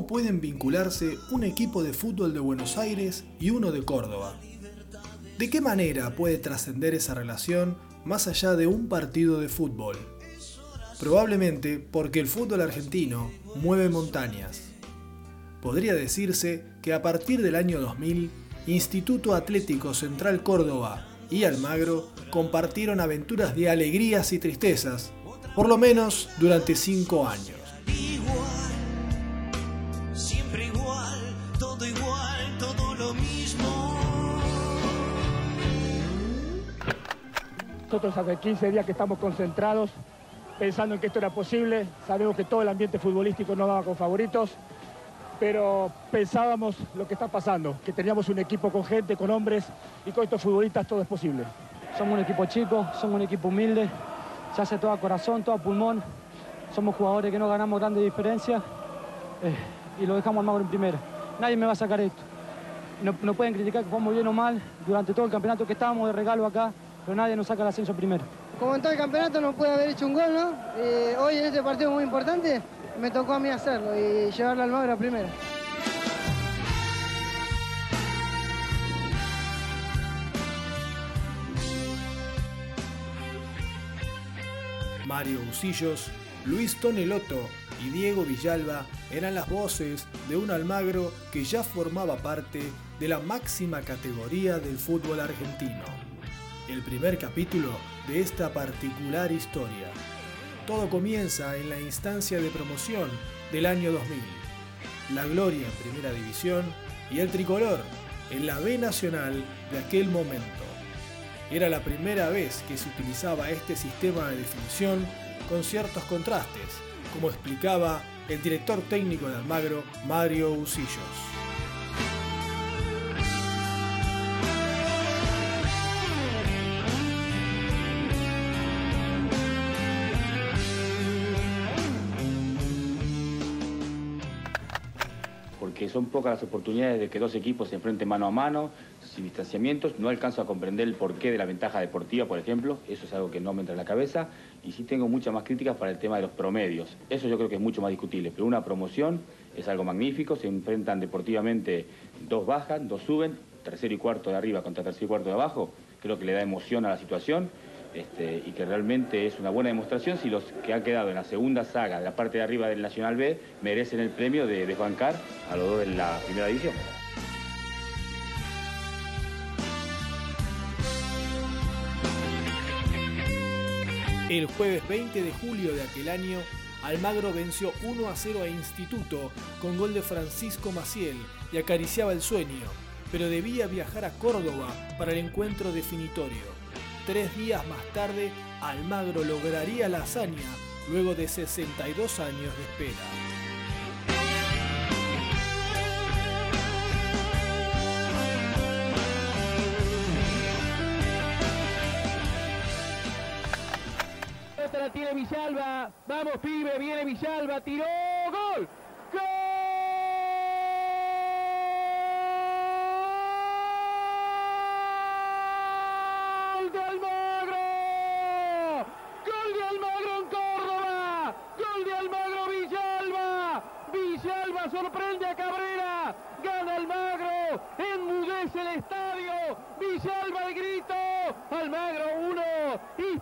cómo pueden vincularse un equipo de fútbol de Buenos Aires y uno de Córdoba. ¿De qué manera puede trascender esa relación más allá de un partido de fútbol? Probablemente porque el fútbol argentino mueve montañas. Podría decirse que a partir del año 2000, Instituto Atlético Central Córdoba y Almagro compartieron aventuras de alegrías y tristezas, por lo menos durante cinco años. Nosotros hace 15 días que estamos concentrados, pensando en que esto era posible. Sabemos que todo el ambiente futbolístico no daba con favoritos, pero pensábamos lo que está pasando, que teníamos un equipo con gente, con hombres y con estos futbolistas todo es posible. Somos un equipo chico, somos un equipo humilde, se hace todo a corazón, todo a pulmón. Somos jugadores que no ganamos grandes diferencias eh, y lo dejamos al en primera. Nadie me va a sacar esto. No, pueden criticar que jugamos bien o mal durante todo el campeonato que estábamos de regalo acá, pero nadie nos saca el ascenso primero. Como en todo el campeonato no puede haber hecho un gol, ¿no? Eh, hoy en este partido muy importante me tocó a mí hacerlo y llevarlo al Magro a primera. Mario Bucillos, Luis Tonelotto y Diego Villalba eran las voces de un Almagro que ya formaba parte de la máxima categoría del fútbol argentino. El primer capítulo de esta particular historia. Todo comienza en la instancia de promoción del año 2000. La gloria en primera división y el tricolor en la B nacional de aquel momento. Era la primera vez que se utilizaba este sistema de definición con ciertos contrastes, como explicaba el director técnico de Almagro, Mario Usillos. Son pocas las oportunidades de que dos equipos se enfrenten mano a mano, sin distanciamientos. No alcanzo a comprender el porqué de la ventaja deportiva, por ejemplo. Eso es algo que no me entra en la cabeza. Y sí tengo muchas más críticas para el tema de los promedios. Eso yo creo que es mucho más discutible. Pero una promoción es algo magnífico. Se enfrentan deportivamente, dos bajan, dos suben, tercero y cuarto de arriba contra tercero y cuarto de abajo. Creo que le da emoción a la situación. Este, y que realmente es una buena demostración si los que han quedado en la segunda saga de la parte de arriba del Nacional B merecen el premio de desbancar a los dos en la primera división. El jueves 20 de julio de aquel año, Almagro venció 1 a 0 a Instituto con gol de Francisco Maciel y acariciaba el sueño, pero debía viajar a Córdoba para el encuentro definitorio. Tres días más tarde, Almagro lograría la hazaña luego de 62 años de espera. La tiene Villalba. Vamos, pibe, viene Villalba, tiró, gol. ¡Gol! sorprende a Cabrera, gana Almagro, enmudece el estadio, Villalba el grito, Almagro 1,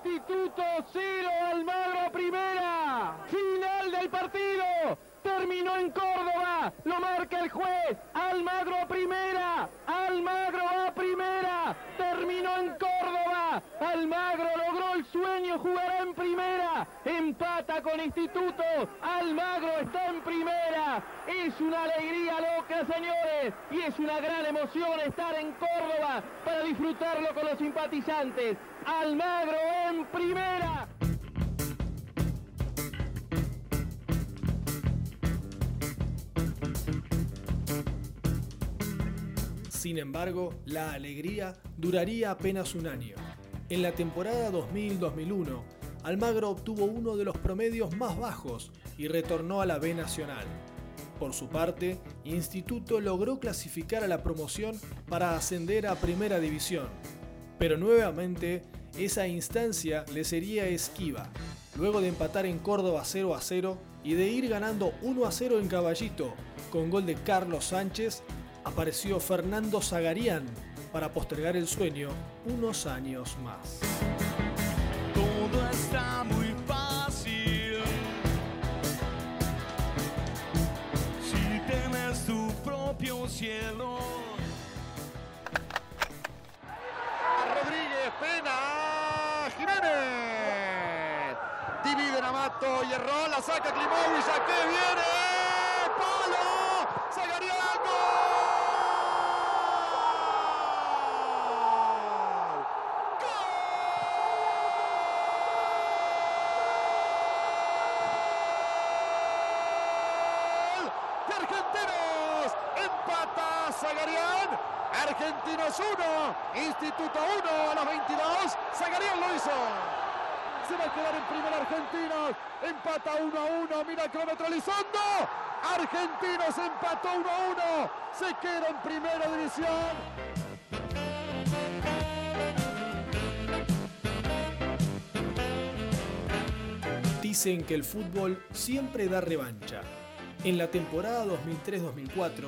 Instituto 0, Almagro primera, final del partido, terminó en Córdoba, lo marca el juez, Almagro primera, Almagro a primera, terminó en Córdoba, Almagro logró el sueño, jugará en primera, empata con Instituto, Almagro está en primera, es una alegría loca señores, y es una gran emoción estar en Córdoba para disfrutarlo con los simpatizantes, Almagro en primera. Sin embargo, la alegría duraría apenas un año. En la temporada 2000-2001, Almagro obtuvo uno de los promedios más bajos y retornó a la B Nacional. Por su parte, Instituto logró clasificar a la promoción para ascender a Primera División, pero nuevamente esa instancia le sería esquiva, luego de empatar en Córdoba 0 a 0 y de ir ganando 1 a 0 en Caballito con gol de Carlos Sánchez, apareció Fernando Zagarián para postergar el sueño unos años más. Todo está muy fácil. Si tienes tu propio cielo. Rodríguez, pena, Jiménez. Dividen a Mato y erró, la saca Klimovic, que viene. ¡Palo! ¡Zagarián, de Argentinos. Empata Zagarián. Argentinos 1, Instituto 1 a los 22. Zagarián lo hizo. Se va a quedar en primera Argentinos. Empata 1 a 1. Mira cronómetro Lizondo. Argentinos empató 1 a 1. Se queda en primera división. Dicen que el fútbol siempre da revancha. En la temporada 2003-2004,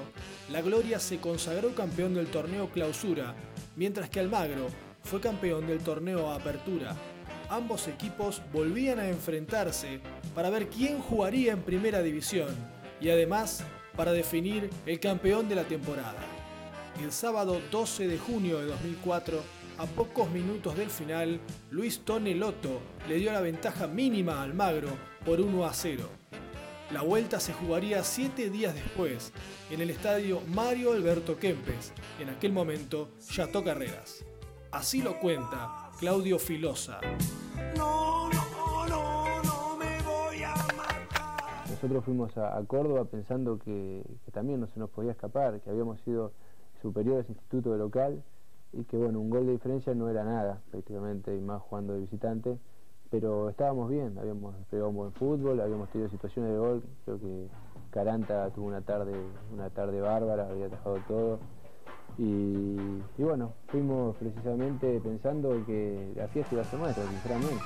la Gloria se consagró campeón del torneo Clausura, mientras que Almagro fue campeón del torneo Apertura. Ambos equipos volvían a enfrentarse para ver quién jugaría en primera división y además para definir el campeón de la temporada. El sábado 12 de junio de 2004, a pocos minutos del final, Luis Tonelotto le dio la ventaja mínima a Almagro por 1 a 0. La vuelta se jugaría siete días después, en el estadio Mario Alberto Kempes, en aquel momento Chateau Carreras. Así lo cuenta Claudio Filosa. No, no, no, no me voy a matar. Nosotros fuimos a, a Córdoba pensando que, que también no se nos podía escapar, que habíamos sido superiores al instituto de local y que bueno, un gol de diferencia no era nada prácticamente, y más jugando de visitante, pero estábamos bien, habíamos pegado un buen fútbol, habíamos tenido situaciones de gol, creo que Caranta tuvo una tarde, una tarde bárbara, había atajado todo. Y, y bueno, fuimos precisamente pensando que la fiesta iba a ser nuestra, sinceramente.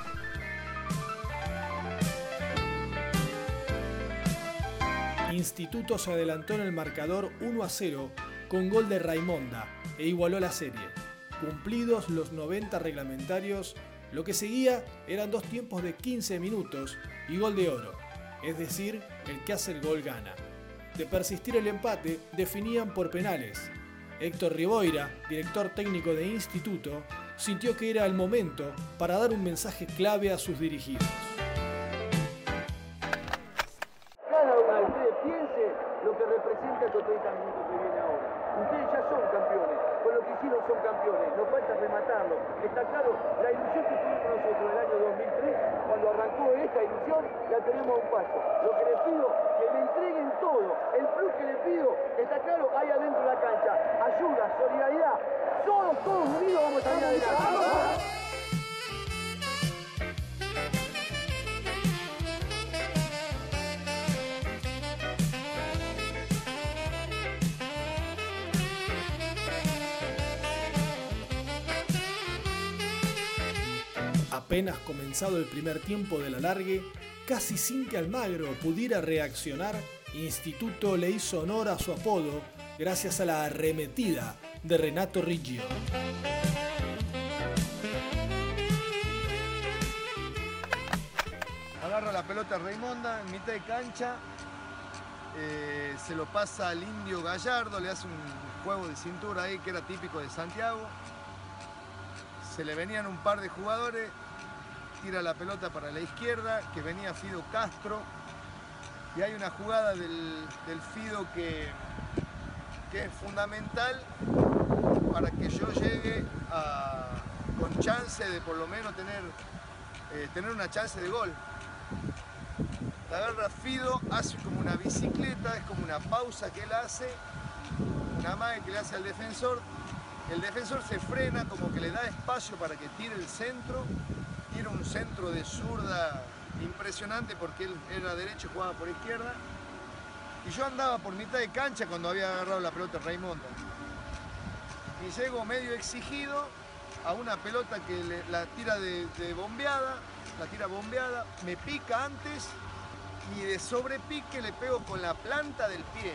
Instituto se adelantó en el marcador 1 a 0 con gol de Raimonda e igualó la serie. Cumplidos los 90 reglamentarios, lo que seguía eran dos tiempos de 15 minutos y gol de oro, es decir, el que hace el gol gana. De persistir el empate, definían por penales. Héctor Riboira, director técnico de Instituto, sintió que era el momento para dar un mensaje clave a sus dirigidos. Son campeones, nos falta rematarlo. Está claro, la ilusión que tuvimos nosotros en el año 2003, cuando arrancó esta ilusión, la tenemos un paso. Lo que les pido, que me entreguen todo. El plus que les pido, está claro, ahí adentro de la cancha. Ayuda, solidaridad. Todos, todos unidos vamos a salir adelante. Apenas comenzado el primer tiempo del alargue, casi sin que Almagro pudiera reaccionar, Instituto le hizo honor a su apodo gracias a la arremetida de Renato Riggio. Agarra la pelota Raimonda en mitad de cancha, eh, se lo pasa al indio Gallardo, le hace un juego de cintura ahí que era típico de Santiago. Se le venían un par de jugadores, tira la pelota para la izquierda, que venía Fido Castro. Y hay una jugada del, Fido que, que es fundamental para que yo llegue con chance de por lo menos tener, eh, tener una chance de gol. La agarra Fido, hace como una bicicleta, es como una pausa que él hace, una magia que le hace al defensor. El defensor se frena, como que le da espacio para que tire el centro. Tira un centro de zurda impresionante porque él era derecho y jugaba por izquierda. Y yo andaba por mitad de cancha cuando había agarrado la pelota Raimundo. Y llego medio exigido a una pelota que le- la tira de, de bombeada, la tira bombeada, me pica antes y de sobrepique le pego con la planta del pie.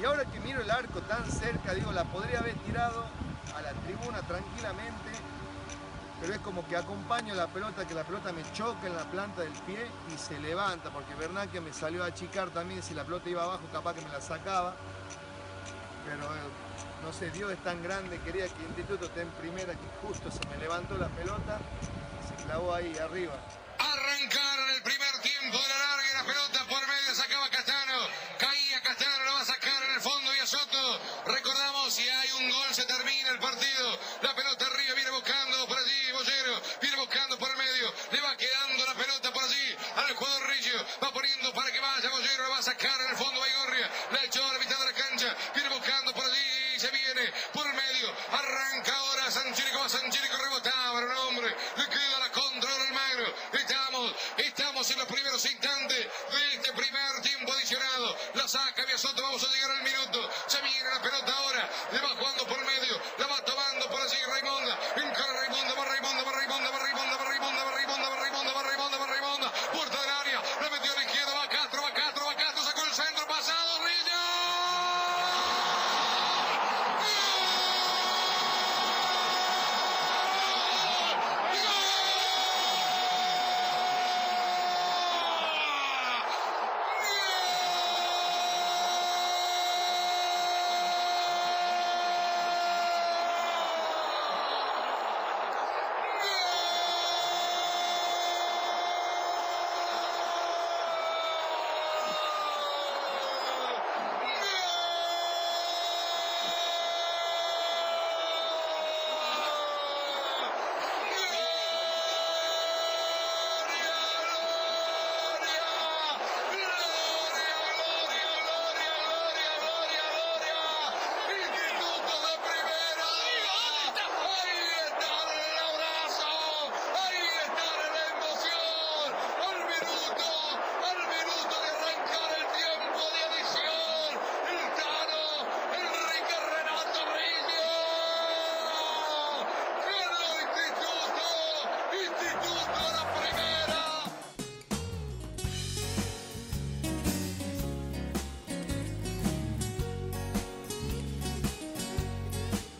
Y ahora que miro el arco tan cerca, digo, la podría haber tirado a la tribuna tranquilamente, pero es como que acompaño la pelota, que la pelota me choca en la planta del pie y se levanta, porque Bernanke me salió a achicar también, si la pelota iba abajo capaz que me la sacaba, pero eh, no sé, Dios es tan grande, quería que el Instituto esté en primera, que justo se me levantó la pelota, se clavó ahí arriba. Arrancaron el primer tiempo de la larga y la pelota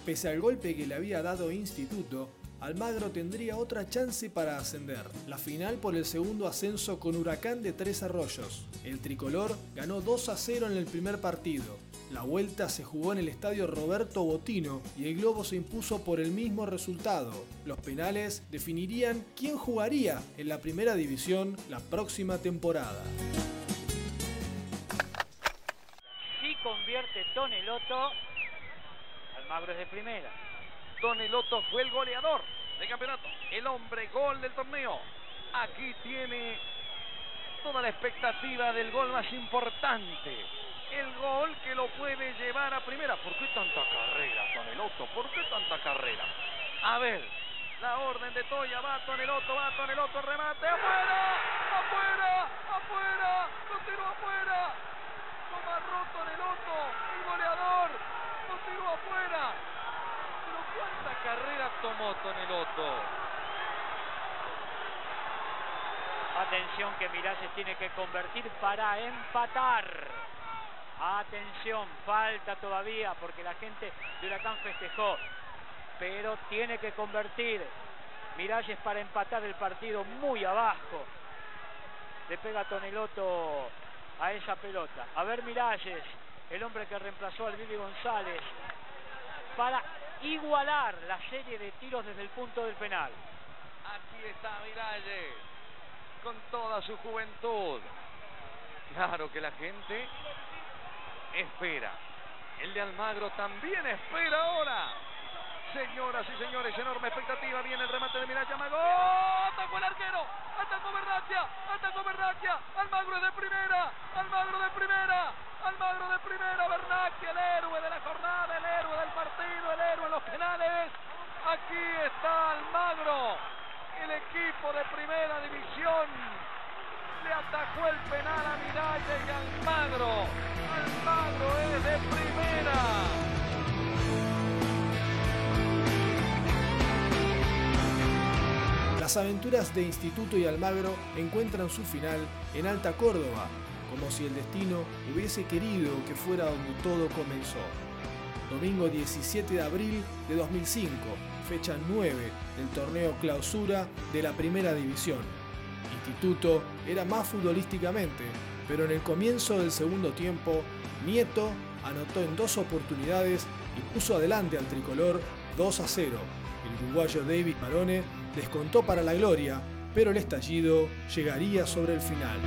Pese al golpe que le había dado Instituto, Almagro tendría otra chance para ascender. La final por el segundo ascenso con Huracán de Tres Arroyos. El tricolor ganó 2 a 0 en el primer partido. La vuelta se jugó en el estadio Roberto Botino y el Globo se impuso por el mismo resultado. Los penales definirían quién jugaría en la primera división la próxima temporada. Si convierte Toneloto, Almagro es de primera. Toneloto fue el goleador del campeonato, el hombre gol del torneo. Aquí tiene toda la expectativa del gol más importante. El gol que lo puede llevar a primera. ¿Por qué tanta carrera, Toneloto? ¿Por qué tanta carrera? A ver, la orden de Toya, va Toneloto, va Toneloto, remate, afuera, afuera, afuera, lo tiró afuera. Lo amarró Toneloto, el goleador, afuera. Pero cuánta carrera tomó Toneloto. Atención que Miralles tiene que convertir para empatar. Atención, falta todavía porque la gente de Huracán festejó. Pero tiene que convertir Miralles para empatar el partido muy abajo. Le pega Toneloto a esa pelota. A ver Miralles, el hombre que reemplazó al Billy González, para igualar la serie de tiros desde el punto del penal. Aquí está Miralles, con toda su juventud. Claro que la gente espera. El de Almagro también espera ahora. Señoras y señores, enorme expectativa. Viene el remate de Miralles. Amagó. Atacó el arquero. Atacó Berraquia. Atacó Berraquia. Almagro de primera. Almagro de primera. Almagro de primera. Berraquia, el héroe de la jornada, el héroe del partido, el héroe en los penales. Aquí está Almagro. El equipo de primera división le atacó el penal a Miralles y Almagro. Almagro es de primera. La Las aventuras de Instituto y Almagro encuentran su final en Alta Córdoba, como si el destino hubiese querido que fuera donde todo comenzó. Domingo 17 de abril de 2005, fecha 9 del torneo clausura de la Primera División. Instituto era más futbolísticamente, pero en el comienzo del segundo tiempo, Nieto anotó en dos oportunidades y puso adelante al tricolor 2 a 0. El uruguayo David Marone descontó para la gloria, pero el estallido llegaría sobre el final.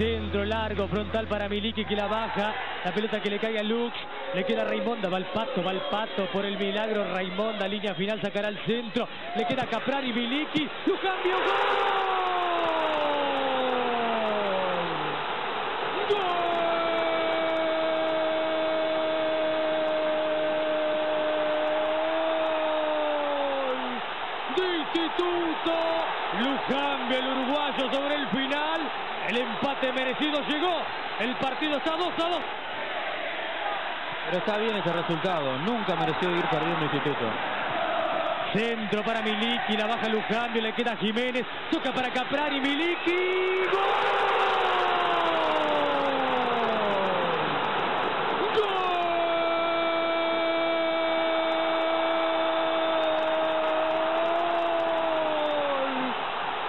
Centro largo, frontal para Miliki que la baja. La pelota que le cae a Lux. Le queda Raimonda, va el pato, va el pato por el milagro. Raimonda, línea final, sacará al centro. Le queda Caprari, Miliki. ¡Lo cambio! ¡Gol! De Instituto. Lujambio, el uruguayo sobre el final. El empate merecido llegó. El partido está 2 a 2. Pero está bien ese resultado. Nunca mereció ir perdiendo Instituto. Centro para Miliki, la baja Lujambio, le queda Jiménez, toca para Caprari, Miliki, ¡Gol!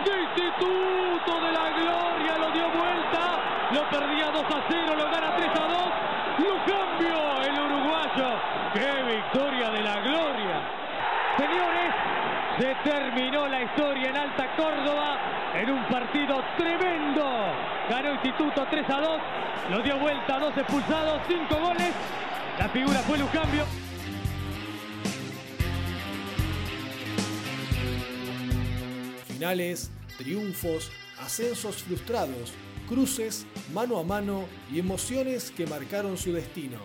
Instituto de la Gloria lo dio vuelta, lo perdía 2 a 0, lo gana 3 a 2, lo cambio el uruguayo. ¡Qué victoria de la Gloria! Señores, se terminó la historia en Alta Córdoba en un partido tremendo. Ganó Instituto 3 a 2, lo dio vuelta, dos expulsados, cinco goles. La figura fue Lucambio. Finales, triunfos, ascensos frustrados, cruces, mano a mano y emociones que marcaron su destino.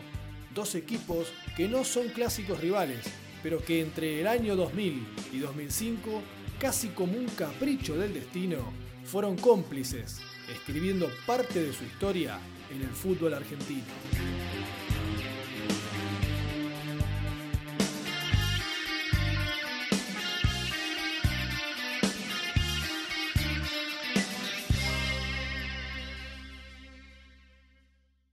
Dos equipos que no son clásicos rivales, pero que entre el año 2000 y 2005, casi como un capricho del destino, fueron cómplices, escribiendo parte de su historia en el fútbol argentino.